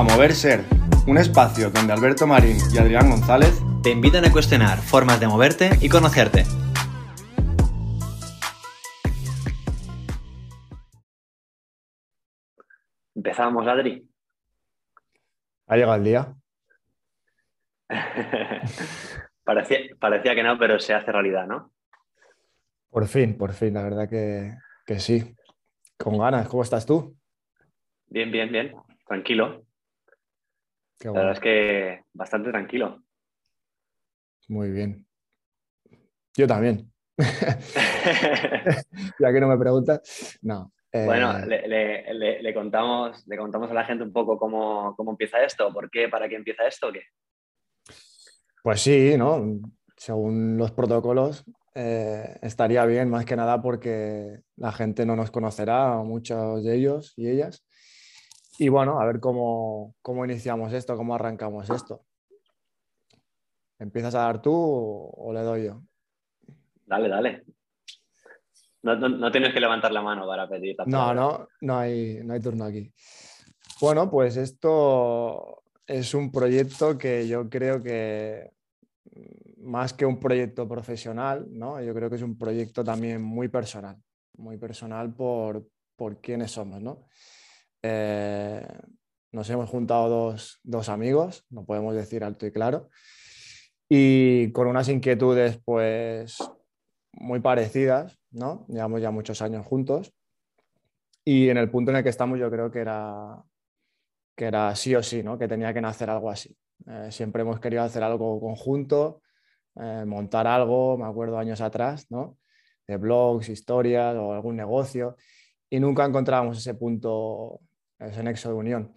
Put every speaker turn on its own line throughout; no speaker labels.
a Mover Ser, un espacio donde Alberto Marín y Adrián González
te invitan a cuestionar formas de moverte y conocerte.
Empezamos, Adri.
Ha llegado el día.
parecía, que no, pero se hace realidad, ¿no?
Por fin, por fin, la verdad que, que sí. Con ganas, ¿cómo estás tú?
Bien, bien, bien, tranquilo. La verdad es que bastante tranquilo.
Muy bien. Yo también. ya que no me preguntas, no.
Bueno, eh, le, contamos, le contamos a la gente un poco cómo, empieza esto, por qué, para qué empieza esto o qué.
Pues sí, ¿no? Según los protocolos, eh, estaría bien más que nada porque la gente no nos conocerá, muchos de ellos y ellas. Y bueno, a ver cómo, iniciamos esto, cómo arrancamos esto. ¿Empiezas a dar tú o, le doy yo?
Dale, dale. No, tienes que levantar la mano para pedir.
No, no, no hay, no hay turno aquí. Bueno, pues esto es un proyecto que yo creo que más que un proyecto profesional, ¿no? yo creo que es un proyecto también muy personal, muy personal por, por quiénes somos. ¿no? Eh, nos hemos juntado dos, amigos, no podemos decir alto y claro, y con unas inquietudes pues muy parecidas, ¿no? Llevamos ya muchos años juntos y en el punto en el que estamos yo creo que era, que era sí o sí, ¿no? Que tenía que nacer algo así. Eh, siempre hemos querido hacer algo conjunto, eh, montar algo, me acuerdo años atrás, ¿no? De blogs, historias o algún negocio y nunca encontrábamos ese punto ese nexo de unión.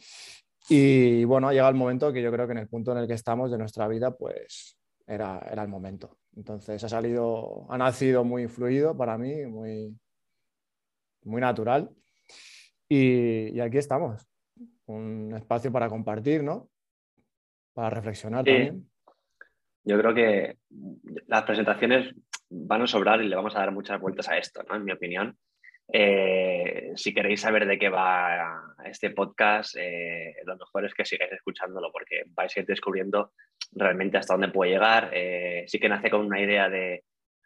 Y bueno, ha llegado el momento que yo creo que en el punto en el que estamos de nuestra vida, pues era, era el momento. Entonces ha salido, ha nacido muy fluido para mí, muy, muy natural. Y, aquí estamos, un espacio para compartir, ¿no? Para reflexionar también.
Yo creo que las presentaciones van a sobrar y le vamos a dar muchas vueltas a esto, ¿no? En mi opinión. Eh, si queréis saber de qué va este podcast, eh, lo mejor es que sigáis escuchándolo porque vais a ir descubriendo realmente hasta dónde puede llegar. Eh, sí que nace con una idea de,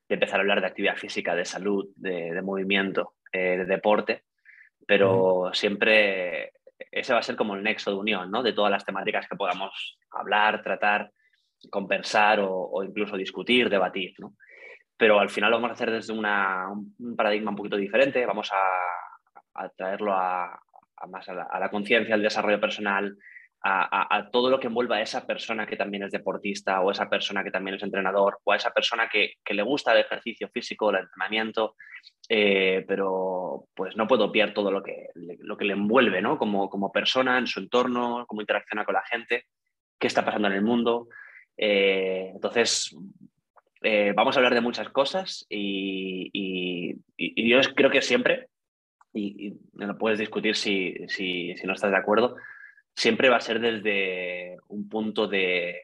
empezar a hablar de actividad física, de salud, de, movimiento, de deporte, pero siempre ese va a ser como el nexo de unión ¿no? de todas las temáticas que podamos hablar, tratar, conversar o, o incluso discutir, debatir. ¿no? Pero al final lo vamos a hacer desde un paradigma un poquito diferente, vamos a, traerlo a, más a la, conciencia, al desarrollo personal, a, todo lo que envuelva a esa persona que también es deportista o esa persona que también es entrenador o a esa persona que, le gusta el ejercicio físico, el entrenamiento, eh, pero pues no puedo obviar todo lo que, lo que le envuelve ¿no? como, como persona, en su entorno, cómo interacciona con la gente, qué está pasando en el mundo. Eh, entonces, eh, vamos a hablar de muchas cosas y, yo creo que siempre, y, lo puedes discutir si, no estás de acuerdo, siempre va a ser desde un punto de,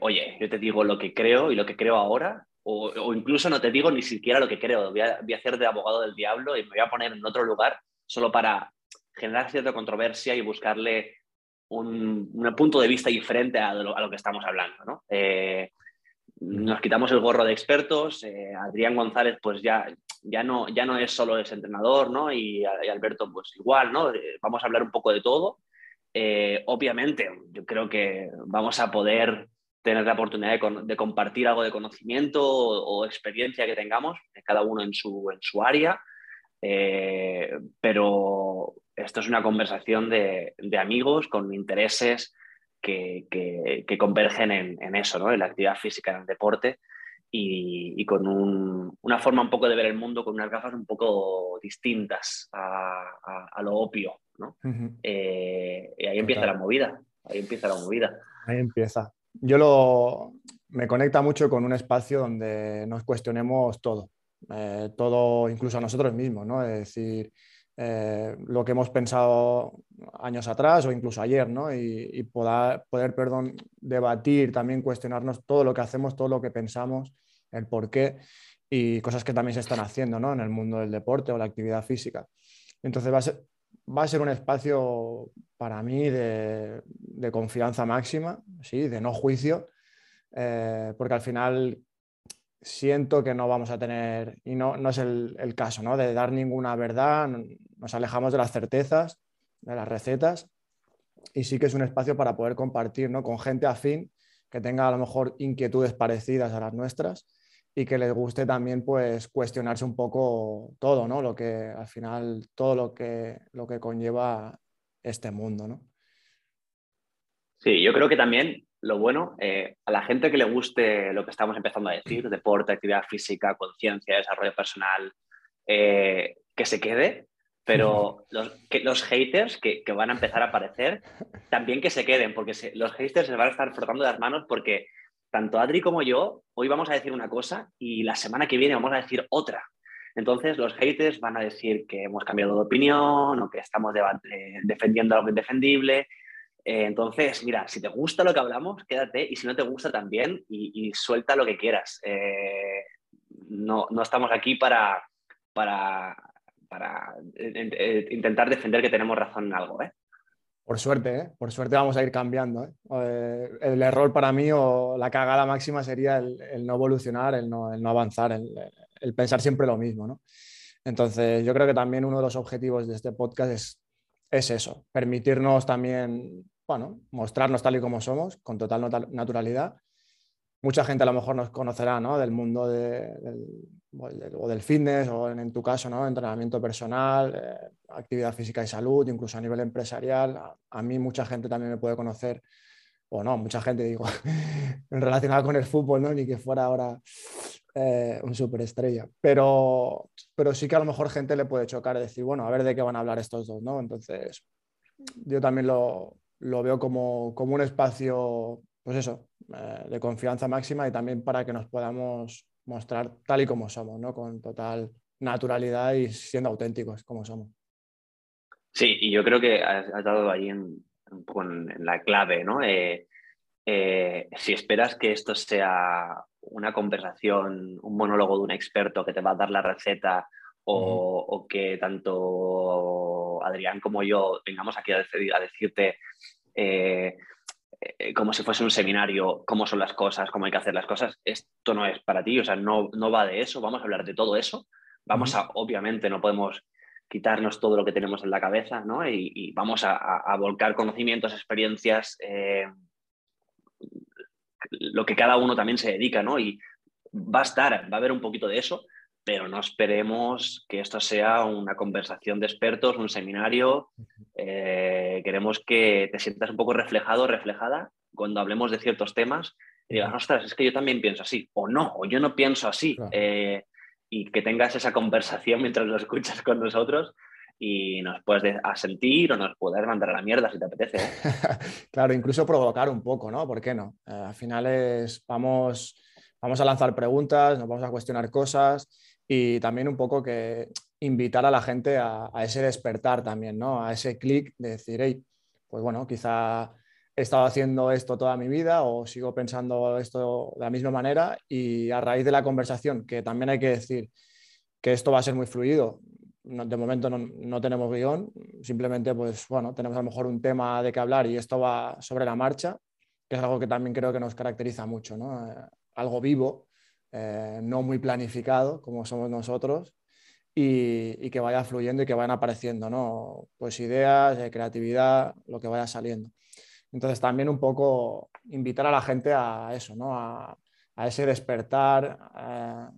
oye, yo te digo lo que creo y lo que creo ahora, o, incluso no te digo ni siquiera lo que creo, voy a, hacer de abogado del diablo y me voy a poner en otro lugar solo para generar cierta controversia y buscarle un, punto de vista diferente a lo, que estamos hablando. Eh, nos quitamos el gorro de expertos. Eh, Adrián González, pues ya, ya, no, ya no es solo ese entrenador, ¿no? Y, Alberto, pues igual, ¿no? Eh, vamos a hablar un poco de todo. Eh, obviamente, yo creo que vamos a poder tener la oportunidad de, compartir algo de conocimiento o, experiencia que tengamos, cada uno en su, en su área. pero esto es una conversación de, de amigos con intereses que, convergen en, eso, ¿no? en la actividad física, en el deporte y, con una forma un poco de ver el mundo con unas gafas un poco distintas a, lo opio. ¿no? Eh, y ahí empieza la movida, ahí empieza la movida.
Ahí empieza. Yo lo, me conecta mucho con un espacio donde nos cuestionemos todo, eh, todo incluso a nosotros mismos, ¿no? Es decir, eh, lo que hemos pensado años atrás o incluso ayer, ¿no? Y, poder, poder, perdón, debatir, también cuestionarnos todo lo que hacemos, todo lo que pensamos, el por qué y cosas que también se están haciendo, ¿no? En el mundo del deporte o la actividad física. Entonces va a ser, va a ser un espacio para mí de, confianza máxima, ¿sí? de no juicio, eh, porque al final siento que no vamos a tener, y no, no es el, el, caso, ¿no? de dar ninguna verdad, nos alejamos de las certezas, de las recetas, y sí que es un espacio para poder compartir ¿no? con gente afín que tenga a lo mejor inquietudes parecidas a las nuestras y que les guste también pues cuestionarse un poco todo, ¿no? Lo que al final, todo lo que, lo que conlleva este mundo, ¿no?
Sí, yo creo que también lo bueno, eh, a la gente que le guste lo que estamos empezando a decir, deporte, actividad física, conciencia, desarrollo personal, eh, que se quede, pero los, que, los haters que, que, van a empezar a aparecer, también que se queden, porque los haters se van a estar frotando las manos porque tanto Adri como yo hoy vamos a decir una cosa y la semana que viene vamos a decir otra. Entonces los haters van a decir que hemos cambiado de opinión o que estamos defendiendo algo indefendible. Eh, entonces, mira, si te gusta lo que hablamos, quédate y si no te gusta también y, suelta lo que quieras. Eh, no, no, estamos aquí para, para para eh, intentar defender que tenemos razón en algo.
Por suerte, por suerte vamos a ir cambiando. el error para mí o la cagada máxima sería el, no evolucionar, el no, avanzar, el, pensar siempre lo mismo. ¿no? Entonces, yo creo que también uno de los objetivos de este podcast es, es eso, permitirnos también, bueno, mostrarnos tal y como somos, con total naturalidad. Mucha gente a lo mejor nos conocerá ¿no? del mundo del, o del fitness o en, tu caso, ¿no? entrenamiento personal, eh, actividad física y salud, incluso a nivel empresarial. A, mí mucha gente también me puede conocer, o no, mucha gente digo, relacionada con el fútbol, ¿no? ni que fuera ahora eh, un superestrella. Pero, pero sí que a lo mejor gente le puede chocar y decir, bueno, a ver de qué van a hablar estos dos. ¿no? Entonces, yo también lo, lo veo como, como un espacio, pues eso, eh, de confianza máxima y también para que nos podamos mostrar tal y como somos, ¿no? Con total naturalidad y siendo auténticos como somos.
Sí, y yo creo que has, dado ahí en, en, la clave, ¿no? Eh, eh, si esperas que esto sea una conversación, un monólogo de un experto que te va a dar la receta o, que tanto Adrián como yo vengamos aquí a, a decirte eh, eh, como si fuese un seminario, cómo son las cosas, cómo hay que hacer las cosas. Esto no es para ti, o sea, no, no va de eso, vamos a hablar de todo eso. Vamos a, obviamente, no podemos quitarnos todo lo que tenemos en la cabeza, ¿no? Y, vamos a, volcar conocimientos, experiencias, eh, lo que cada uno también se dedica, ¿no? Y va a estar, va a haber un poquito de eso, pero no esperemos que esto sea una conversación de expertos, un seminario. Eh, queremos que te sientas un poco reflejado, reflejada cuando hablemos de ciertos temas y digas, ostras, es que yo también pienso así, o no, o yo no pienso así. Eh, y que tengas esa conversación mientras lo escuchas con nosotros y nos puedes asentir o nos puedes mandar a la mierda si te apetece. ¿eh?
claro, incluso provocar un poco, ¿no? ¿Por qué no? al final es, vamos, vamos a lanzar preguntas, nos vamos a cuestionar cosas y también un poco que invitar a la gente a, ese despertar también, ¿no? A ese clic de decir, hey, pues bueno, quizá he estado haciendo esto toda mi vida o sigo pensando esto de la misma manera y a raíz de la conversación, que también hay que decir que esto va a ser muy fluido. de momento no, tenemos guion, simplemente pues bueno, tenemos a lo mejor un tema de qué hablar y esto va sobre la marcha, que es algo que también creo que nos caracteriza mucho, ¿no? Eh, algo vivo eh, no muy planificado como somos nosotros y, que vaya fluyendo y que vayan apareciendo, ¿no? Pues ideas, eh, creatividad, lo que vaya saliendo. Entonces también un poco invitar a la gente a eso, ¿no? A, ese despertar, a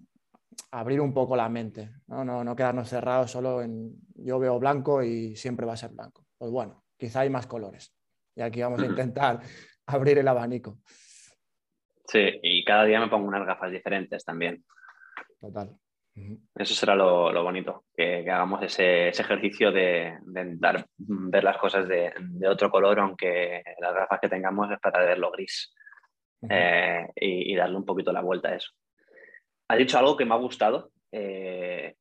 abrir un poco la mente, ¿no? ¿no? No quedarnos cerrados solo en yo veo blanco y siempre va a ser blanco. Pues bueno, quizá hay más colores y aquí vamos a intentar abrir el abanico.
Sí, y cada día me pongo unas gafas diferentes también. Total. Eso será lo, bonito, que, hagamos ese, ejercicio de, dar, ver las cosas de, otro color, aunque las gafas que tengamos es para verlo gris eh, y, darle un poquito la vuelta a eso. Has dicho algo que me ha gustado, eh,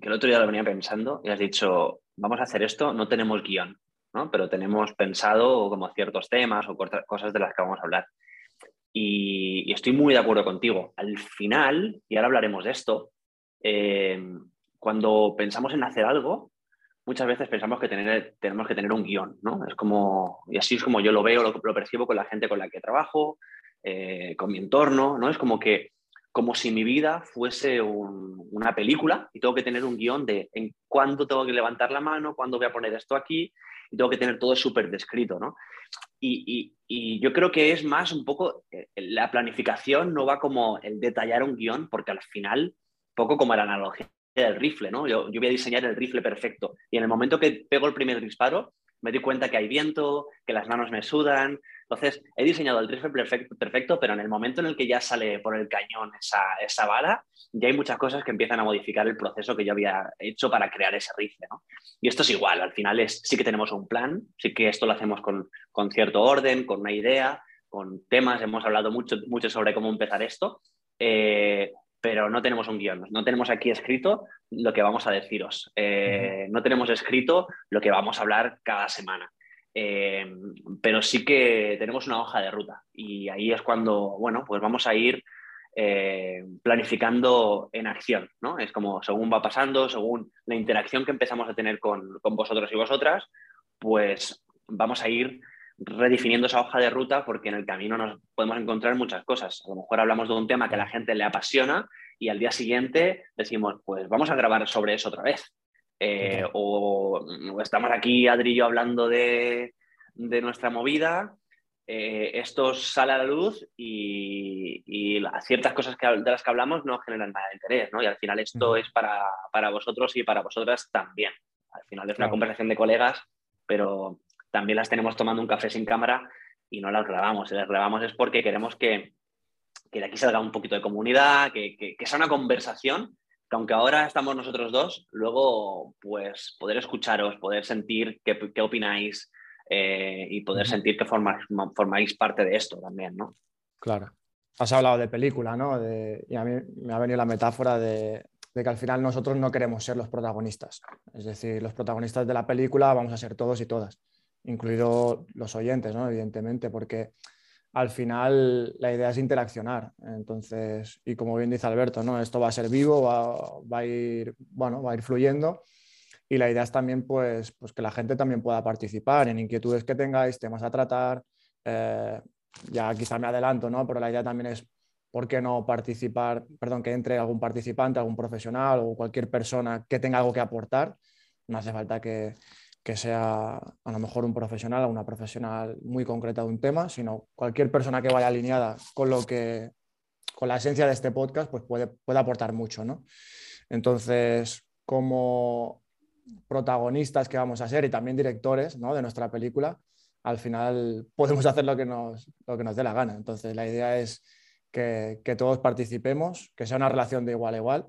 que el otro día lo venía pensando, y has dicho, vamos a hacer esto, no tenemos guion, ¿no? pero tenemos pensado como ciertos temas o cosas de las que vamos a hablar. Y, estoy muy de acuerdo contigo. Al final, y ahora hablaremos de esto, eh, cuando pensamos en hacer algo, muchas veces pensamos que tenemos que tener un guion, ¿no? Es como, y así es como yo lo veo, lo, lo percibo con la gente con la que trabajo, eh, con mi entorno, ¿no? Es como que, como si mi vida fuese una película y tengo que tener un guion de en cuándo tengo que levantar la mano, cuándo voy a poner esto aquí, y tengo que tener todo súper descrito, ¿no? Y, yo creo que es más un poco, eh, la planificación no va como el detallar un guion, porque al final, poco como la analogía del rifle, ¿no? Yo, yo voy a diseñar el rifle perfecto y en el momento que pego el primer disparo, me doy cuenta que hay viento, que las manos me sudan. Entonces, he diseñado el rifle perfecto, perfecto, pero en el momento en el que ya sale por el cañón esa, esa bala, ya hay muchas cosas que empiezan a modificar el proceso que yo había hecho para crear ese rifle. Y esto es igual, al final es, sí que tenemos un plan, sí que esto lo hacemos con, con cierto orden, con una idea, con temas, hemos hablado mucho, mucho sobre cómo empezar esto. Eh, pero no tenemos un guion, no tenemos aquí escrito lo que vamos a deciros, eh, no tenemos escrito lo que vamos a hablar cada semana. Eh, pero sí que tenemos una hoja de ruta y ahí es cuando, bueno, pues vamos a ir eh, planificando en acción, ¿no? Es como según va pasando, según la interacción que empezamos a tener con, con vosotros y vosotras, pues vamos a ir redefiniendo esa hoja de ruta porque en el camino nos podemos encontrar muchas cosas. A lo mejor hablamos de un tema que a la gente le apasiona y al día siguiente decimos, pues vamos a grabar sobre eso otra vez. Eh, o, estamos aquí, Adri y yo, hablando de, nuestra movida, eh, esto sale a la luz y, ciertas cosas que, de las que hablamos no generan nada de interés, ¿no? Y al final esto es para, para, vosotros y para vosotras también. Al final es una conversación de colegas, pero también las tenemos tomando un café sin cámara y no las grabamos. Si las grabamos es porque queremos que, de aquí salga un poquito de comunidad, que, sea una conversación, que aunque ahora estamos nosotros dos, luego pues poder escucharos, poder sentir qué, opináis eh, y poder sentir que formáis, parte de esto también, ¿no?
Claro. Has hablado de película, ¿no? y a mí me ha venido la metáfora de, de que al final nosotros no queremos ser los protagonistas. Es decir, los protagonistas de la película vamos a ser todos y todas incluido los oyentes, ¿no? evidentemente, porque al final la idea es interaccionar. Entonces, y como bien dice Alberto, ¿no? esto va a ser vivo, va, a, ir, bueno, va a ir fluyendo. Y la idea es también pues, pues que la gente también pueda participar en inquietudes que tengáis, temas a tratar. Eh, ya quizá me adelanto, ¿no? pero la idea también es ¿por qué no participar, perdón, que entre algún participante, algún profesional o cualquier persona que tenga algo que aportar? No hace falta que, que sea a lo mejor un profesional o una profesional muy concreta de un tema, sino cualquier persona que vaya alineada con lo que con la esencia de este podcast, pues puede, puede aportar mucho, ¿no? Entonces, como protagonistas que vamos a ser y también directores ¿no? de nuestra película, al final podemos hacer lo que nos, lo que nos dé la gana. Entonces, la idea es que, que todos participemos, que sea una relación de igual a igual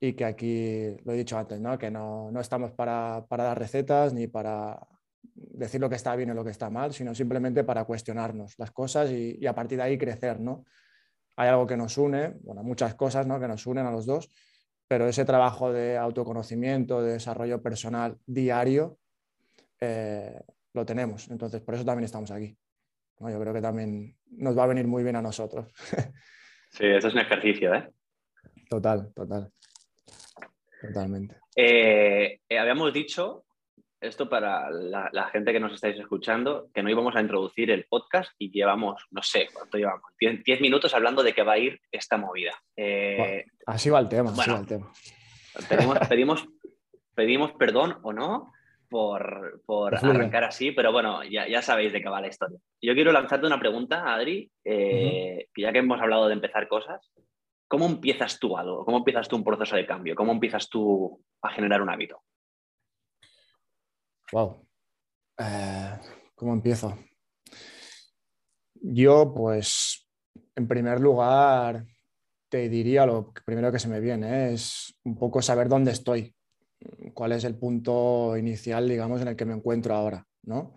y que aquí, lo he dicho antes, ¿no? que no, no estamos para, para, dar recetas ni para decir lo que está bien o lo que está mal, sino simplemente para cuestionarnos las cosas y, y, a partir de ahí crecer. ¿no? Hay algo que nos une, bueno, muchas cosas ¿no? que nos unen a los dos, pero ese trabajo de autoconocimiento, de desarrollo personal diario, eh, lo tenemos. Entonces, por eso también estamos aquí. ¿no? Yo creo que también nos va a venir muy bien a nosotros.
Sí, eso es un ejercicio, ¿eh?
Total, total. Totalmente.
Eh, eh, habíamos dicho, esto para la, gente que nos estáis escuchando, que no íbamos a introducir el podcast y llevamos, no sé, ¿cuánto llevamos? 10 minutos hablando de qué va a ir esta movida.
Eh, así va el tema, así va el tema.
Pedimos, pedimos, perdón o no por, por arrancar así, pero bueno, ya, ya, sabéis de qué va la historia. Yo quiero lanzarte una pregunta, Adri, que ya que hemos hablado de empezar cosas, ¿Cómo empiezas tú algo? ¿Cómo empiezas tú un proceso de cambio? ¿Cómo empiezas tú a generar un hábito?
Wow. Eh, ¿Cómo empiezo? Yo, pues, en primer lugar, te diría lo primero que se me viene es un poco saber dónde estoy, cuál es el punto inicial, digamos, en el que me encuentro ahora, ¿no?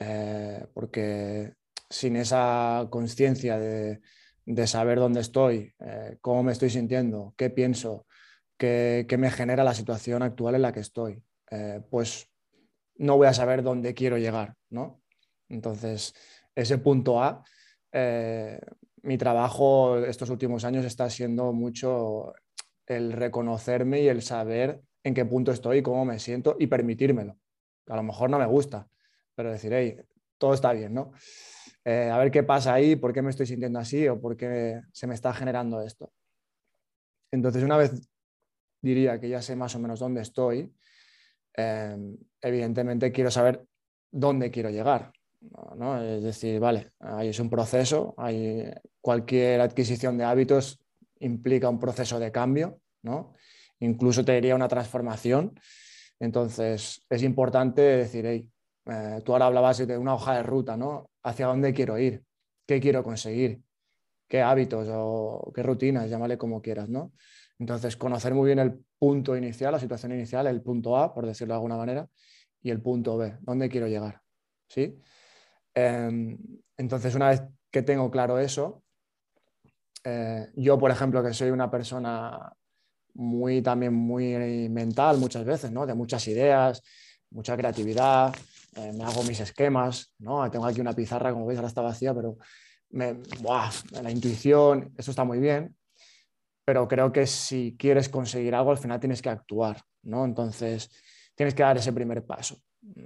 Eh, porque sin esa conciencia de, de saber dónde estoy, eh, cómo me estoy sintiendo, qué pienso, qué, me genera la situación actual en la que estoy, eh, pues no voy a saber dónde quiero llegar, ¿no? Entonces, ese punto A, eh, mi trabajo estos últimos años está siendo mucho el reconocerme y el saber en qué punto estoy, cómo me siento y permitírmelo. A lo mejor no me gusta, pero decir, hey, todo está bien, ¿no? Eh, a ver qué pasa ahí, por qué me estoy sintiendo así o por qué se me está generando esto. Entonces, una vez diría que ya sé más o menos dónde estoy, em, evidentemente quiero saber dónde quiero llegar. ¿no? Es decir, vale, ahí es un proceso, cualquier adquisición de hábitos implica un proceso de cambio, ¿no? incluso te diría una transformación. Entonces, es importante decir, hey, eh, tú ahora hablabas de una hoja de ruta, ¿no? ¿Hacia dónde quiero ir? ¿Qué quiero conseguir? ¿Qué hábitos o qué rutinas? Llámale como quieras, ¿no? Entonces, conocer muy bien el punto inicial, la situación inicial, el punto A, por decirlo de alguna manera, y el punto B, ¿dónde quiero llegar? ¿Sí? Em, entonces, una vez que tengo claro eso, eh, yo, por ejemplo, que soy una persona muy también muy mental muchas veces, ¿no? De muchas ideas, mucha creatividad, eh, me hago mis esquemas, ¿no? Tengo aquí una pizarra, como veis, ahora está vacía, pero me, la intuición, eso está muy bien, pero creo que si quieres conseguir algo, al final tienes que actuar, ¿no? Entonces, tienes que dar ese primer paso,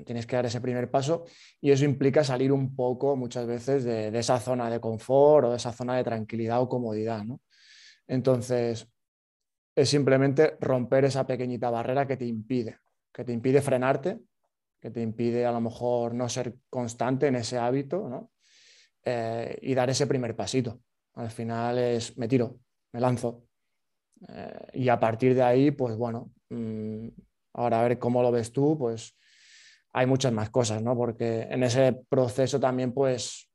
tienes que dar ese primer paso y eso implica salir un poco muchas veces de, de esa zona de confort o de esa zona de tranquilidad o comodidad, ¿no? Entonces, es simplemente romper esa pequeñita barrera que te impide, que te impide frenarte que te impide a lo mejor no ser constante en ese hábito ¿no? Eh, y dar ese primer pasito. Al final es, me tiro, me lanzo. Eh, y a partir de ahí, pues bueno, mm, ahora a ver cómo lo ves tú, pues hay muchas más cosas, ¿no? Porque en ese proceso también, pues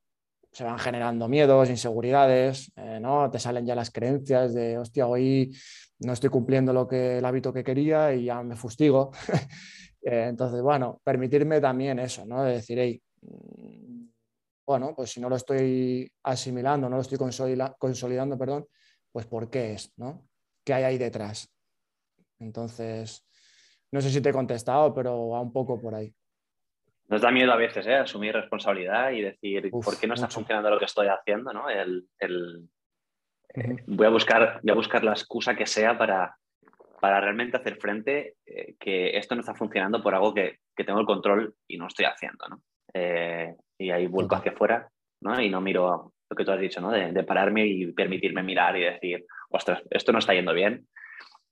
se van generando miedos, inseguridades, eh, ¿no? Te salen ya las creencias de, hostia, hoy no estoy cumpliendo lo que, el hábito que quería y ya me fustigo. Eh, entonces, bueno, permitirme también eso, ¿no? De decir, hey, mm, bueno, pues si no lo estoy asimilando, no lo estoy consolidando, perdón, pues ¿por qué es, ¿no? ¿Qué hay ahí detrás? Entonces, no sé si te he contestado, pero va un poco por ahí.
Nos da miedo a veces ¿eh? asumir responsabilidad y decir, ¿por qué no está funcionando lo que estoy haciendo? ¿no? El, eh, voy, a buscar, voy a buscar la excusa que sea para, para realmente hacer frente eh, que esto no está funcionando por algo que, tengo el control y no estoy haciendo, ¿no? Eh, y ahí vuelco hacia afuera, ¿no? Y no miro lo que tú has dicho, ¿no? De, pararme y permitirme mirar y decir, ostras, esto no está yendo bien,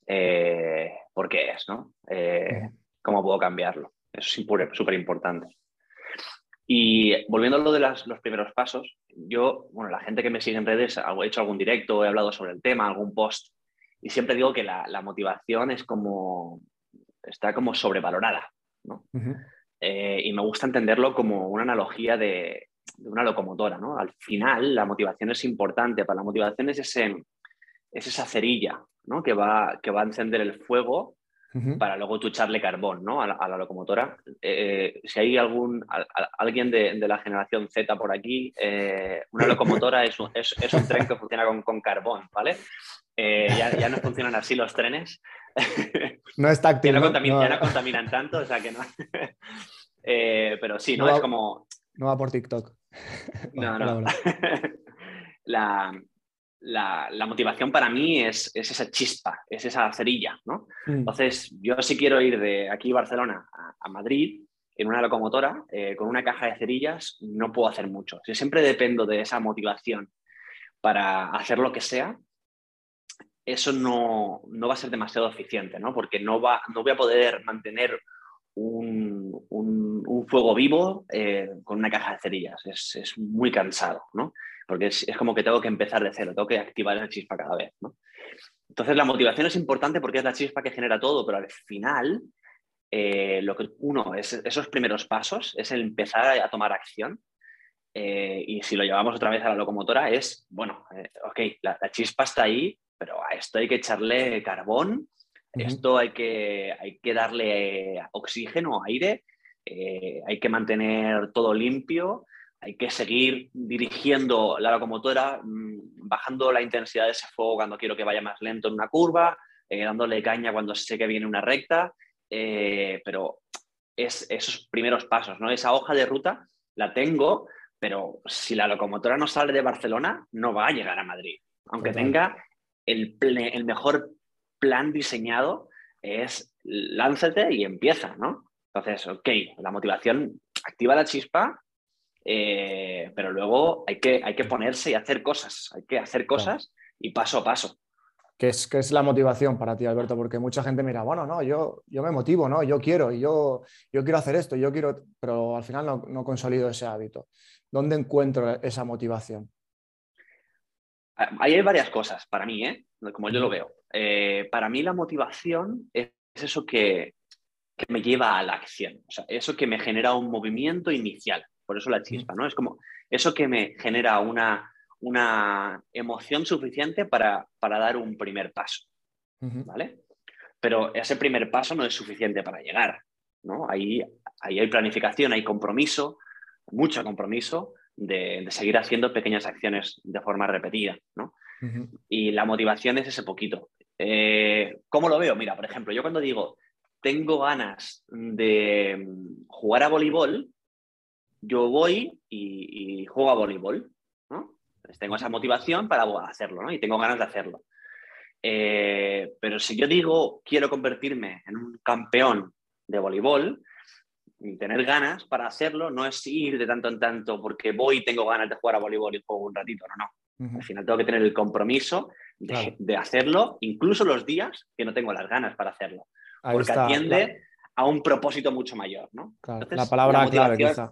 eh, ¿por qué es, no? ¿Cómo puedo cambiarlo? Eso es súper importante. Y volviendo a lo de los primeros pasos, yo, bueno, la gente que me sigue en redes, he hecho algún directo, he hablado sobre el tema, algún post y siempre digo que la, motivación es como, está como sobrevalorada, ¿no? Eh, y me gusta entenderlo como una analogía de, una locomotora, ¿no? Al final la motivación es importante, para la motivación es, ese, es esa cerilla, ¿no? Que va, que va a encender el fuego para luego tú echarle carbón ¿no? a, la, locomotora. Eh, si hay algún, alguien de, la generación Z por aquí, eh, una locomotora es un, es, un, tren que funciona con, con carbón, ¿vale? Eh, ya, no funcionan así los trenes.
No es táctil.
ya, no contaminan, tanto, o sea que no. Eh, pero sí, ¿no? es como.
No va por TikTok.
No, no. la, la, motivación para mí es, esa chispa, es esa cerilla, ¿no? Mm. Entonces, yo sí quiero ir de aquí, Barcelona, a, Madrid en una locomotora eh, con una caja de cerillas, no puedo hacer mucho. Si siempre dependo de esa motivación para hacer lo que sea, eso no, va a ser demasiado eficiente, ¿no? Porque no, va, no voy a poder mantener un, fuego vivo eh, con una caja de cerillas. Es, muy cansado, ¿no? Porque es, como que tengo que empezar de cero, tengo que activar esa chispa cada vez, ¿no? Entonces, la motivación es importante porque es la chispa que genera todo, pero al final, eh, lo que uno, es, esos primeros pasos, es el empezar a, tomar acción. Eh, y si lo llevamos otra vez a la locomotora, es, bueno, ok, la, chispa está ahí, pero a esto hay que echarle carbón, esto hay que, hay que darle oxígeno, aire, eh, hay que mantener todo limpio, hay que seguir dirigiendo la locomotora, mm, bajando la intensidad de ese fuego cuando quiero que vaya más lento en una curva, eh, dándole caña cuando sé que viene una recta, eh, pero es esos primeros pasos, ¿no? Esa hoja de ruta la tengo, pero si la locomotora no sale de Barcelona, no va a llegar a Madrid. Aunque tenga el, mejor plan diseñado es lánzate y empieza, ¿no? Entonces, ok, la motivación activa la chispa, eh, pero luego hay que, hay que ponerse y hacer cosas, hay que hacer cosas y paso a paso.
¿Qué es, ¿Qué es la motivación para ti, Alberto? Porque mucha gente mira, bueno, no, yo, yo me motivo, ¿no? Yo quiero, yo, yo quiero hacer esto, yo quiero, pero al final no, no consolido ese hábito. ¿Dónde encuentro esa motivación?
Ah, ahí hay varias cosas para mí, ¿eh? como yo lo veo. Eh, para mí la motivación es eso que, que, me lleva a la acción, o sea, eso que me genera un movimiento inicial, por eso la chispa, ¿no? Es como eso que me genera una, una emoción suficiente para, para dar un primer paso, ¿vale? Pero ese primer paso no es suficiente para llegar, ¿no? Ahí, ahí hay planificación, hay compromiso, mucho compromiso de, seguir haciendo pequeñas acciones de forma repetida, ¿no? Y la motivación es ese poquito. Eh, ¿Cómo lo veo? Mira, por ejemplo, yo cuando digo tengo ganas de jugar a voleibol, yo voy y, y juego a voleibol, ¿no? Pues tengo esa motivación para hacerlo, ¿no? Y tengo ganas de hacerlo. Eh, pero si yo digo quiero convertirme en un campeón de voleibol, tener ganas para hacerlo no es ir de tanto en tanto porque voy y tengo ganas de jugar a voleibol y juego un ratito, no, no. Al final tengo que tener el compromiso de, hacerlo, incluso los días que no tengo las ganas para hacerlo. porque atiende a un propósito mucho mayor, ¿no?
la palabra clave, quizá.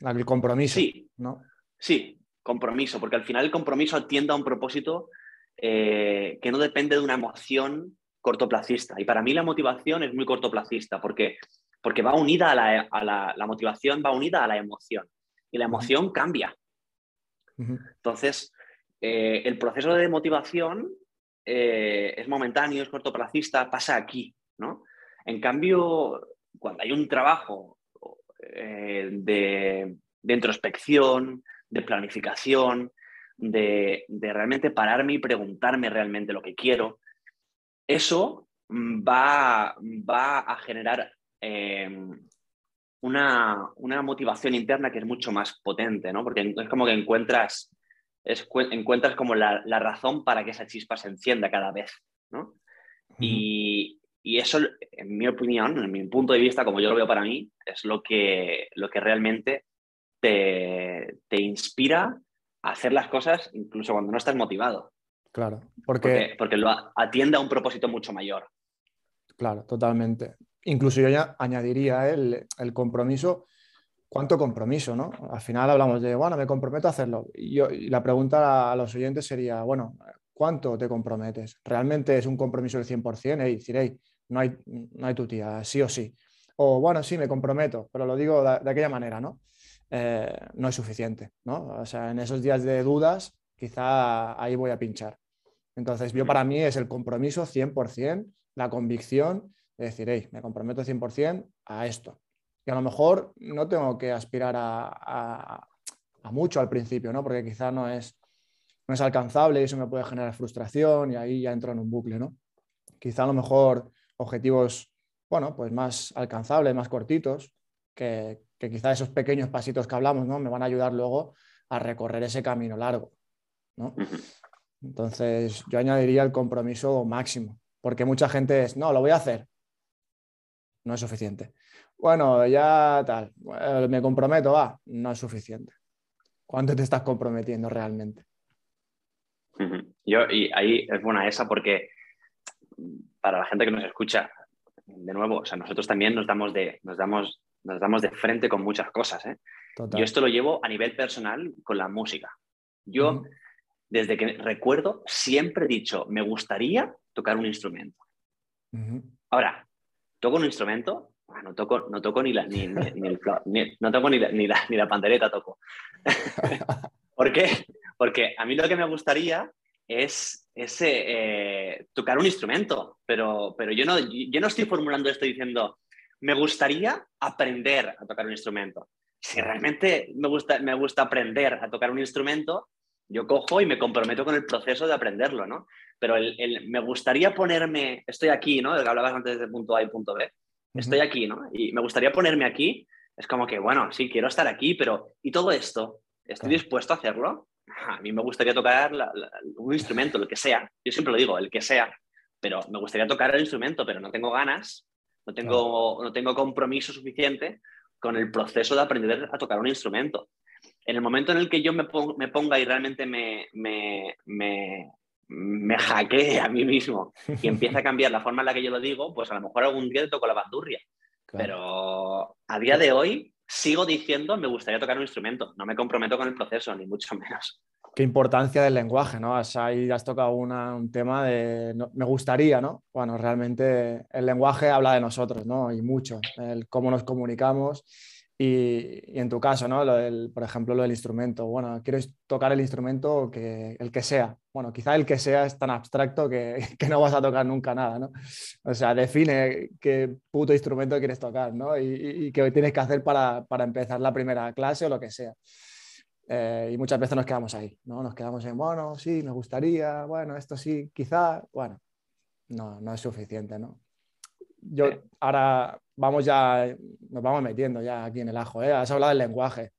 El compromiso.
Sí,
¿no?
sí, compromiso, porque al final el compromiso atiende a un propósito eh, que no depende de una emoción cortoplacista. Y para mí la motivación es muy cortoplacista, porque porque va unida a la, motivación, va unida a la emoción. Y la emoción cambia. Entonces, eh, el proceso de motivación eh, es momentáneo, es cortoplacista, pasa aquí, ¿no? En cambio, cuando hay un trabajo eh, de, introspección, de planificación, de, de, realmente pararme y preguntarme realmente lo que quiero, eso va, va a generar Em, una, motivación interna que es mucho más potente, ¿no? Porque es como que encuentras, encuentras como la, razón para que esa chispa se encienda cada vez, ¿no? y, eso, en mi opinión, en mi punto de vista, como yo lo veo para mí, es lo que, lo que realmente te, inspira a hacer las cosas incluso cuando no estás motivado.
Claro,
porque, porque, lo atiende a un propósito mucho mayor.
Claro, totalmente. Incluso yo ya añadiría el, compromiso. ¿Cuánto compromiso? ¿no? Al final hablamos de, bueno, me comprometo a hacerlo. Y, yo, la pregunta a los oyentes sería, bueno, ¿cuánto te comprometes? ¿Realmente es un compromiso del 100%? Y decir, no hay, no hay tu tía, sí o sí. O bueno, sí, me comprometo, pero lo digo de, aquella manera, ¿no? Eh, no es suficiente, ¿no? O sea, en esos días de dudas, quizá ahí voy a pinchar. Entonces, yo para mí es el compromiso 100%, la convicción de decir, me comprometo 100% a esto. Y a lo mejor no tengo que aspirar a, mucho al principio, ¿no? porque quizá no es, no es alcanzable y eso me puede generar frustración y ahí ya entro en un bucle. ¿no? Quizá a lo mejor objetivos bueno, pues más alcanzables, más cortitos, que, que quizá esos pequeños pasitos que hablamos ¿no? me van a ayudar luego a recorrer ese camino largo. ¿no? Entonces, yo añadiría el compromiso máximo, porque mucha gente es, no, lo voy a hacer, no es suficiente. Bueno, ya tal, me comprometo, va, no es suficiente. ¿Cuánto te estás comprometiendo realmente?
Yo, y ahí es buena esa porque para la gente que nos escucha, de nuevo, o sea, nosotros también nos damos de, nos damos, nos damos de frente con muchas cosas. ¿eh? Yo esto lo llevo a nivel personal con la música. Yo, desde que recuerdo, siempre he dicho, me gustaría tocar un instrumento. Ahora, toco un instrumento, ah, no toco, no toco ni la, ni, el, no toco ni la, ni la, pandereta toco. ¿Por qué? Porque a mí lo que me gustaría es eh, tocar un instrumento, pero, pero yo, no, yo no estoy formulando esto diciendo, me gustaría aprender a tocar un instrumento. Si realmente me gusta, me gusta aprender a tocar un instrumento, yo cojo y me comprometo con el proceso de aprenderlo, ¿no? Pero el, me gustaría ponerme, estoy aquí, ¿no? que hablabas antes de punto A y punto B, estoy aquí, ¿no? Y me gustaría ponerme aquí, es como que, bueno, sí, quiero estar aquí, pero ¿y todo esto? ¿Estoy dispuesto a hacerlo? A mí me gustaría tocar un instrumento, el que sea. Yo siempre lo digo, el que sea. pero me gustaría tocar el instrumento, pero no tengo ganas, no tengo, no tengo compromiso suficiente con el proceso de aprender a tocar un instrumento. En el momento en el que yo me, ponga y realmente me, me, me, me hackee a mí mismo y empiece a cambiar la forma en la que yo lo digo, pues a lo mejor algún día toco la bandurria. Pero a día de hoy sigo diciendo me gustaría tocar un instrumento. No me comprometo con el proceso, ni mucho menos
qué importancia del lenguaje, ¿no? ahí has tocado un tema de, me gustaría, ¿no? Bueno, realmente el lenguaje habla de nosotros, ¿no? Y mucho, el cómo nos comunicamos y, en tu caso, ¿no? por ejemplo, lo del instrumento. Bueno, ¿quieres tocar el instrumento que, el que sea? Bueno, quizá el que sea es tan abstracto que, que, no vas a tocar nunca nada, ¿no? O sea, define qué puto instrumento quieres tocar, ¿no? Y, y qué tienes que hacer para, para empezar la primera clase o lo que sea. Eh, y muchas veces nos quedamos ahí, ¿no? Nos quedamos en, bueno, sí, me gustaría, bueno, esto sí, quizá, bueno, no, no es suficiente, ¿no? Yo ahora vamos ya, nos vamos metiendo ya aquí en el ajo, ¿eh? Has hablado del lenguaje,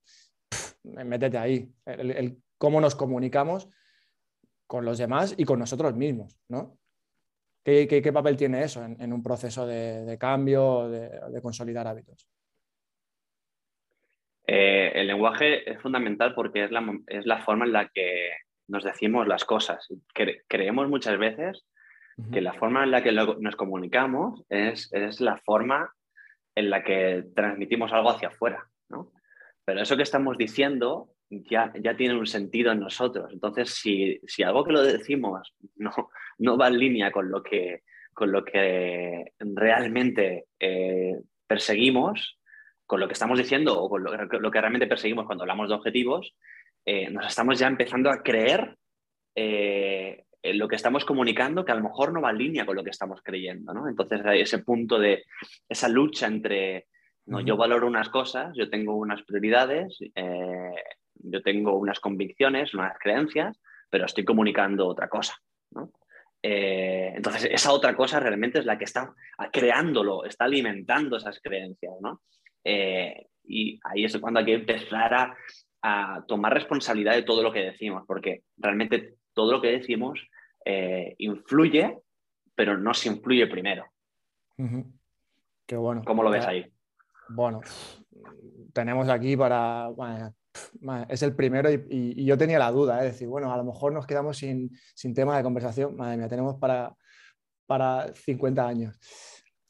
métete ahí, el, cómo nos comunicamos con los demás y con nosotros mismos, ¿no? ¿Qué, qué, papel tiene eso en, un proceso de, de cambio, de, de consolidar hábitos?
Eh, el lenguaje es fundamental porque es la, es la, forma en la que nos decimos las cosas. creemos muchas veces que la forma en la que nos comunicamos es, es, la forma en la que transmitimos algo hacia afuera. ¿no? Pero eso que estamos diciendo ya, ya tiene un sentido en nosotros. Entonces, si, si algo que lo decimos no, no va en línea con lo que, con lo que realmente eh, perseguimos, con lo que estamos diciendo o con lo, que realmente perseguimos cuando hablamos de objetivos, eh, nos estamos ya empezando a creer eh, lo que estamos comunicando que a lo mejor no va en línea con lo que estamos creyendo. ¿no? Entonces hay ese punto de esa lucha entre, no, yo valoro unas cosas, yo tengo unas prioridades, eh, yo tengo unas convicciones, unas creencias, pero estoy comunicando otra cosa. entonces, esa otra cosa realmente es la que está creándolo, está alimentando esas creencias, ¿no? Eh, y ahí es cuando hay que empezar a, tomar responsabilidad de todo lo que decimos, porque realmente todo lo que decimos eh, influye, pero no se influye primero.
Qué bueno.
¿Cómo lo ves ahí?
Bueno, tenemos aquí para... es el primero y, yo tenía la duda, ¿eh? es decir, bueno, a lo mejor nos quedamos sin, sin tema de conversación. Madre mía, tenemos para, para 50 años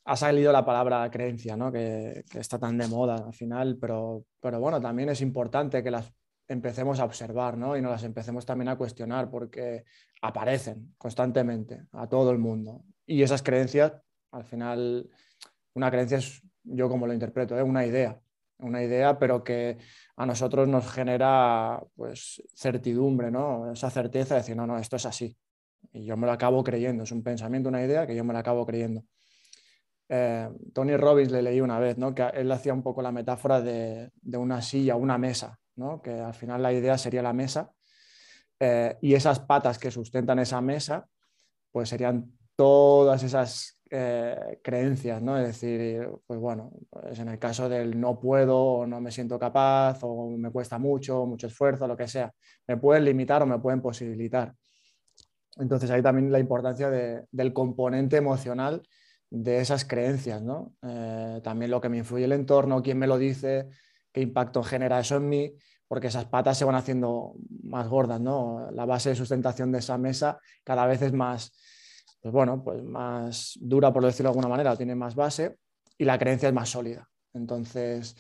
ha salido la palabra creencia, ¿no? que, está tan de moda al final, pero, pero bueno, también es importante que las empecemos a observar ¿no? y nos las empecemos también a cuestionar porque aparecen constantemente a todo el mundo. Y esas creencias, al final, una creencia es, yo como lo interpreto, ¿eh? una idea, una idea, pero que a nosotros nos genera pues, certidumbre, ¿no? esa certeza de decir, no, no, esto es así. Y yo me lo acabo creyendo, es un pensamiento, una idea que yo me lo acabo creyendo. Eh, Tony Robbins le leí una vez, ¿no? que él hacía un poco la metáfora de, una silla, una mesa, que al final la idea sería la mesa eh, y esas patas que sustentan esa mesa, pues serían todas esas eh, creencias, ¿no? Es decir, pues bueno, pues en el caso del no puedo o no me siento capaz o me cuesta mucho, mucho esfuerzo, lo que sea, me pueden limitar o me pueden posibilitar. Entonces ahí también la importancia del componente emocional de esas creencias, ¿no? Eh, también lo que me influye el entorno, quién me lo dice, impacto genera eso en mí, porque esas patas se van haciendo más gordas, ¿no? La base de sustentación de esa mesa cada vez es más, pues bueno, pues más dura, por decirlo de alguna manera, tiene más base y la creencia es más sólida. Entonces,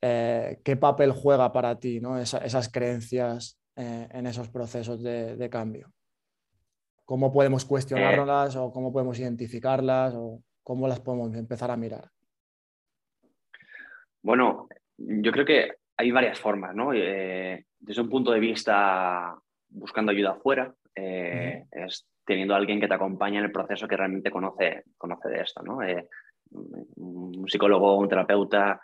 eh, ¿qué papel juega para ti ¿no? esas creencias eh, en esos procesos de cambio? ¿Cómo podemos cuestionarlas o cómo podemos identificarlas o cómo las podemos empezar a mirar?
Bueno, yo creo que hay varias formas, ¿no? Eh, desde un punto de vista buscando ayuda afuera, eh, es teniendo a alguien que te acompañe en el proceso que realmente conoce, conoce de esto, ¿no? Eh, un psicólogo, un terapeuta,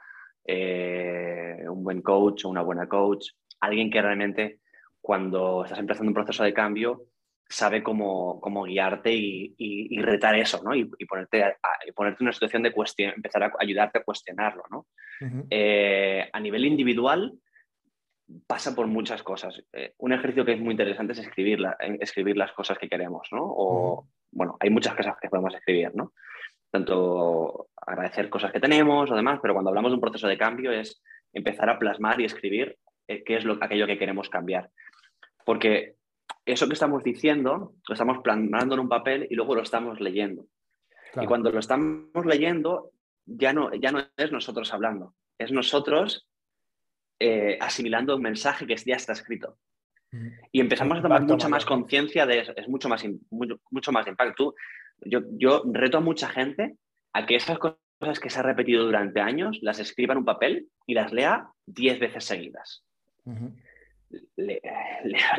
un buen coach o una buena coach, alguien que realmente cuando estás empezando un proceso de cambio sabe cómo, cómo guiarte y, y, retar eso, ¿no? Y, ponerte, a, ponerte en una situación de empezar a ayudarte a cuestionarlo, ¿no? Eh, a nivel individual pasa por muchas cosas. Eh, un ejercicio que es muy interesante es escribir, escribir las cosas que queremos, ¿no? O, bueno, hay muchas cosas que podemos escribir, ¿no? Tanto agradecer cosas que tenemos o demás, pero cuando hablamos de un proceso de cambio es empezar a plasmar y escribir eh, qué es lo, aquello que queremos cambiar. Porque eso que estamos diciendo lo estamos plasmando en un papel y luego lo estamos leyendo. Y cuando lo estamos leyendo, ya no, ya no es nosotros hablando, es nosotros eh, asimilando un mensaje que ya está escrito. Y empezamos a tomar mucha más conciencia de eso, es mucho más, mucho, más impacto. yo, yo reto a mucha gente a que esas cosas que se han repetido durante años las escriba en un papel y las lea diez veces seguidas. Le,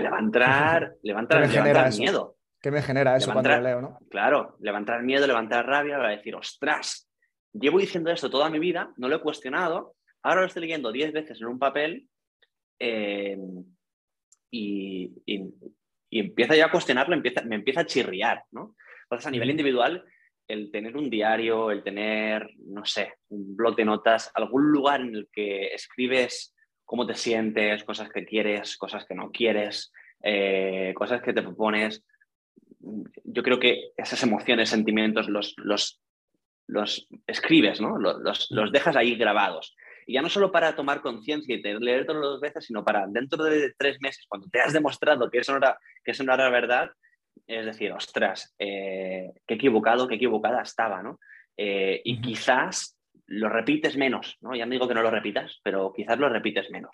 va a entrar, le va a entrar, miedo.
¿Qué me genera eso cuando lo leo, no?
Claro, levantar miedo, levantar rabia, va a decir, ostras, llevo diciendo esto toda mi vida, no lo he cuestionado, ahora lo estoy leyendo diez veces en un papel eh, y, empieza ya a cuestionarlo, empieza, me empieza a chirriar, ¿no? Entonces, a nivel individual, el tener un diario, el tener, no sé, un blog de notas, algún lugar en el que escribes cómo te sientes, cosas que quieres, cosas que no quieres, eh, cosas que te propones. Yo creo que esas emociones, sentimientos, los, los, los escribes, ¿no? Los, los, dejas ahí grabados. Y ya no solo para tomar conciencia y leerlo dos veces, sino para dentro de tres meses, cuando te has demostrado que eso no era, que eso no era verdad, es decir, ostras, eh, qué equivocado, qué equivocada estaba, ¿no? Eh, y quizás lo repites menos, ¿no? Ya no digo que no lo repitas, pero quizás lo repites menos.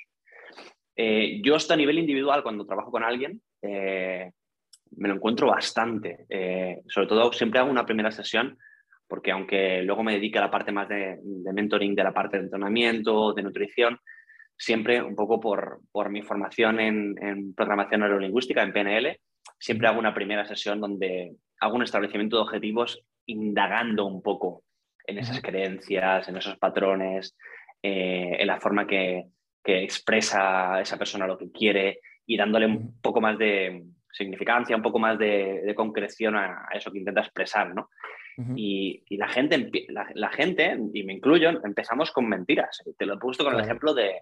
Eh, yo esto a nivel individual, cuando trabajo con alguien, me lo encuentro bastante. sobre todo, siempre hago una primera sesión, porque aunque luego me dedique a la parte más de, mentoring, de la parte de entrenamiento, de nutrición, siempre un poco por, por mi formación en, en programación neurolingüística, en PNL, siempre hago una primera sesión donde hago un establecimiento de objetivos indagando un poco en esas creencias, en esos patrones, eh, en la forma que, expresa esa persona lo que quiere y dándole un poco más de significancia, un poco más de, concreción a, eso que intenta expresar, ¿no? y, la, gente, la, gente, y me incluyo, empezamos con mentiras. Te lo he puesto con el ejemplo de,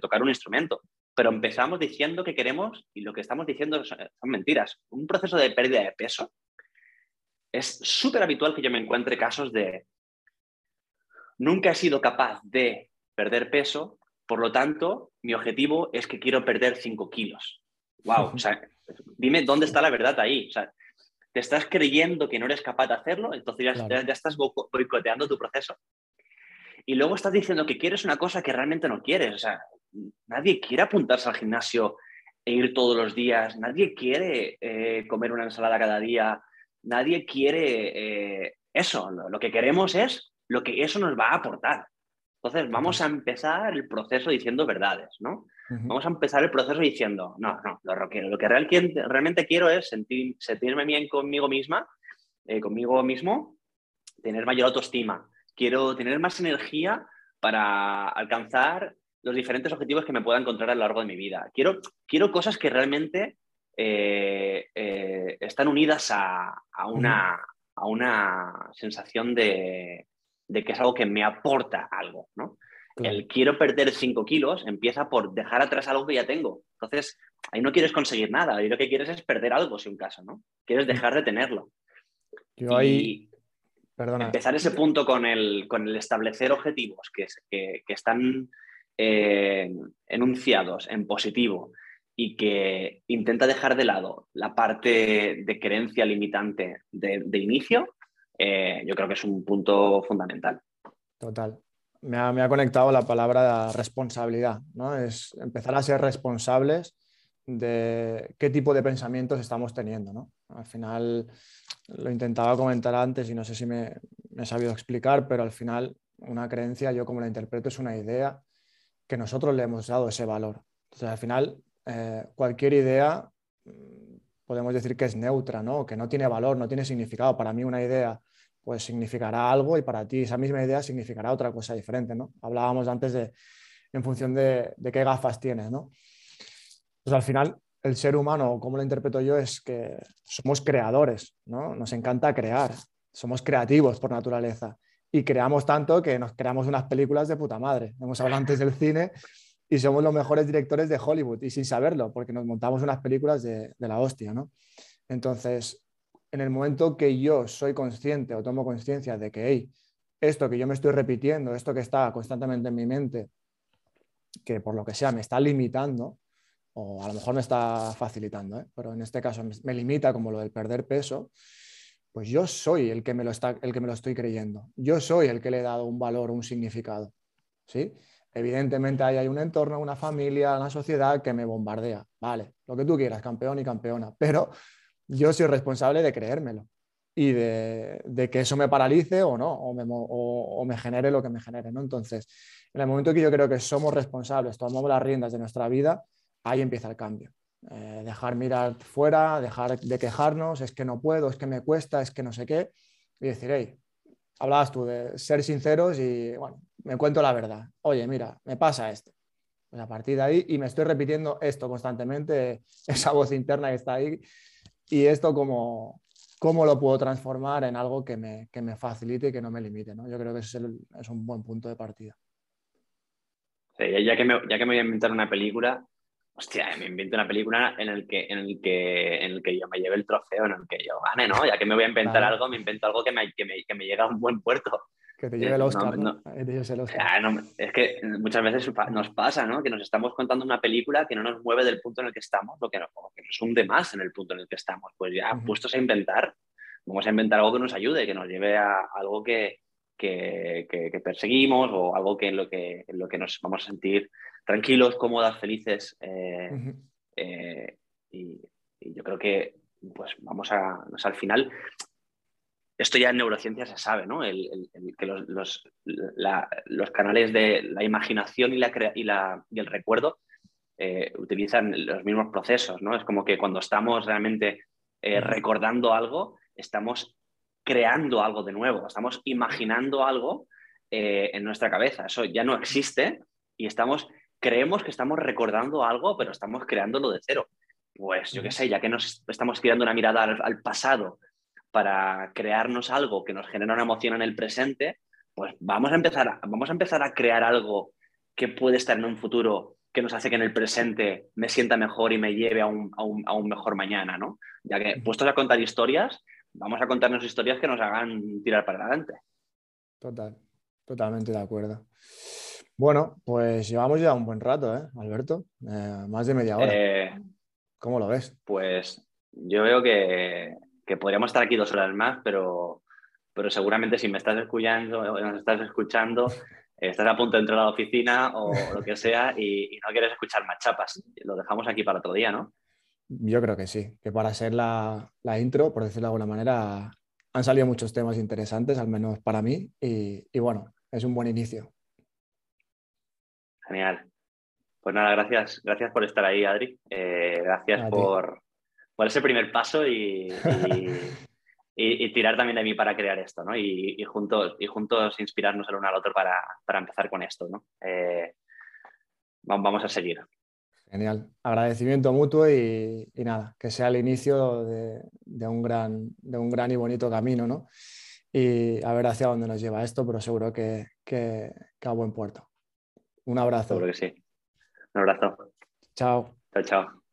tocar un instrumento pero empezamos diciendo que queremos y lo que estamos diciendo son, mentiras. Un proceso de pérdida de peso es súper habitual que yo me encuentre casos de nunca he sido capaz de perder peso, por lo tanto, mi objetivo es que quiero perder 5 kilos. ¡Wow! O sea, dime dónde está la verdad ahí. O sea, te estás creyendo que no eres capaz de hacerlo, entonces ya, ya estás boicoteando tu proceso. Y luego estás diciendo que quieres una cosa que realmente no quieres. O sea, nadie quiere apuntarse al gimnasio e ir todos los días, nadie quiere eh, comer una ensalada cada día, nadie quiere eh, eso, lo, que queremos es lo que eso nos va a aportar. Entonces vamos a empezar el proceso diciendo verdades, ¿no? Vamos a empezar el proceso diciendo, no, no, lo que, lo que realmente quiero es sentir, sentirme bien conmigo misma, eh, conmigo mismo, tener mayor autoestima, quiero tener más energía para alcanzar los diferentes objetivos que me pueda encontrar a lo largo de mi vida. Quiero, quiero cosas que realmente eh, eh, están unidas a, una, a una sensación de, que es algo que me aporta algo, ¿no? El quiero perder 5 kilos empieza por dejar atrás algo que ya tengo. Entonces, ahí no quieres conseguir nada, y lo que quieres es perder algo, si un caso, ¿no? Quieres dejar de tenerlo.
Yo ahí...
Perdona. Empezar ese punto con el, con el establecer objetivos que, que, que están eh, enunciados en positivo y que intenta dejar de lado la parte de creencia limitante de, inicio, eh, yo creo que es un punto fundamental.
Total. Me ha, conectado la palabra responsabilidad, ¿no? Es empezar a ser responsables de qué tipo de pensamientos estamos teniendo, ¿no? Al final lo intentaba comentar antes y no sé si me, me he sabido explicar, pero al final una creencia, yo como la interpreto, es una idea que nosotros le hemos dado ese valor. Entonces, al final, eh, cualquier idea mm, podemos decir que es neutra, ¿no? que no tiene valor, no tiene significado. Para mí una idea pues significará algo y para ti esa misma idea significará otra cosa diferente. ¿no? Hablábamos antes de en función de, qué gafas tienes. ¿no? Pues al final, el ser humano, como lo interpreto yo, es que somos creadores, ¿no? nos encanta crear, somos creativos por naturaleza y creamos tanto que nos creamos unas películas de puta madre. Hemos hablado antes del cine y somos los mejores directores de Hollywood y sin saberlo, porque nos montamos unas películas de, la hostia. Entonces, en el momento que yo soy consciente o tomo conciencia de que, hey, esto que yo me estoy repitiendo, esto que está constantemente en mi mente, que por lo que sea me está limitando, o a lo mejor me está facilitando, ¿eh? pero en este caso me, limita como lo del perder peso, pues yo soy el que, me lo está, el que me lo estoy creyendo. Yo soy el que le he dado un valor, un significado. ¿sí? Evidentemente ahí hay un entorno, una familia, una sociedad que me bombardea. Vale, lo que tú quieras, campeón y campeona. Pero yo soy responsable de creérmelo y de, que eso me paralice o no, o me, genere lo que me genere. ¿no? Entonces, en el momento que yo creo que somos responsables, tomamos las riendas de nuestra vida, ahí empieza el cambio. Eh, dejar mirar fuera, dejar de quejarnos, es que no puedo, es que me cuesta, es que no sé qué, y decir, hey, hablabas tú de ser sinceros y, bueno, me cuento la verdad. Oye, mira, me pasa esto. Pues a partir de ahí, y me estoy repitiendo esto constantemente, esa voz interna que está ahí, y esto como, cómo lo puedo transformar en algo que me, que me facilite y que no me limite. ¿no? Yo creo que ese es, un buen punto de partida.
Sí, ya, que me, ya que me voy a inventar una película, hostia, me invento una película en el que, en el que, en el que yo me lleve el trofeo, en el que yo gane, ¿no? Ya que me voy a inventar algo, me invento algo que me, que me, que me llegue a un buen puerto.
Que te lleve el Oscar,
es que muchas veces nos pasa, ¿no? Que nos estamos contando una película que no nos mueve del punto en el que estamos, o que, nos, que nos hunde más en el punto en el que estamos. Pues ya, puestos a inventar, vamos a inventar algo que nos ayude, que nos lleve a algo que, que, que, perseguimos o algo que en, lo que en lo que nos vamos a sentir tranquilos, cómodas, felices. Eh, eh, y, yo creo que, pues vamos a, al final, esto ya en neurociencia se sabe, ¿no? que los, canales de la imaginación y, la, y, el recuerdo eh, utilizan los mismos procesos, ¿no? Es como que cuando estamos realmente eh, recordando algo, estamos creando algo de nuevo, estamos imaginando algo eh, en nuestra cabeza. Eso ya no existe y estamos, creemos que estamos recordando algo, pero estamos creándolo de cero. Pues yo qué sé, ya que nos estamos tirando una mirada al pasado para crearnos algo que nos genera una emoción en el presente, pues vamos a empezar a, vamos a, empezar a crear algo que puede estar en un futuro que nos hace que en el presente me sienta mejor y me lleve a un, mejor mañana, ¿no? Ya que puestos a contar historias, vamos a contarnos historias que nos hagan tirar para adelante.
Total, totalmente de acuerdo. Bueno, pues llevamos ya un buen rato, ¿eh, Alberto? Eh, más de media hora. Eh, ¿Cómo lo ves?
Pues yo veo que que podríamos estar aquí dos horas más, pero, pero seguramente si me estás escuchando o nos estás escuchando, estás a punto de entrar a la oficina o lo que sea y, no quieres escuchar más chapas. Lo dejamos aquí para otro día, ¿no?
Yo creo que sí, que para ser la, intro, por decirlo de alguna manera, han salido muchos temas interesantes, al menos para mí, y, bueno, es un buen inicio.
Genial. Pues nada, gracias, gracias por estar ahí, Adri. Eh, gracias por, por ese primer paso y, y, tirar también de mí para crear esto, ¿no? Y, juntos, y juntos inspirarnos el uno al otro para, para empezar con esto, ¿no? Eh, vamos a seguir.
Genial. Agradecimiento mutuo y, nada, que sea el inicio de, de, un gran, de un gran y bonito camino, ¿no? Y a ver hacia dónde nos lleva esto, pero seguro que, que, que a buen puerto. Un abrazo.
Seguro que sí. Un abrazo.
Chao.
Chao, chao.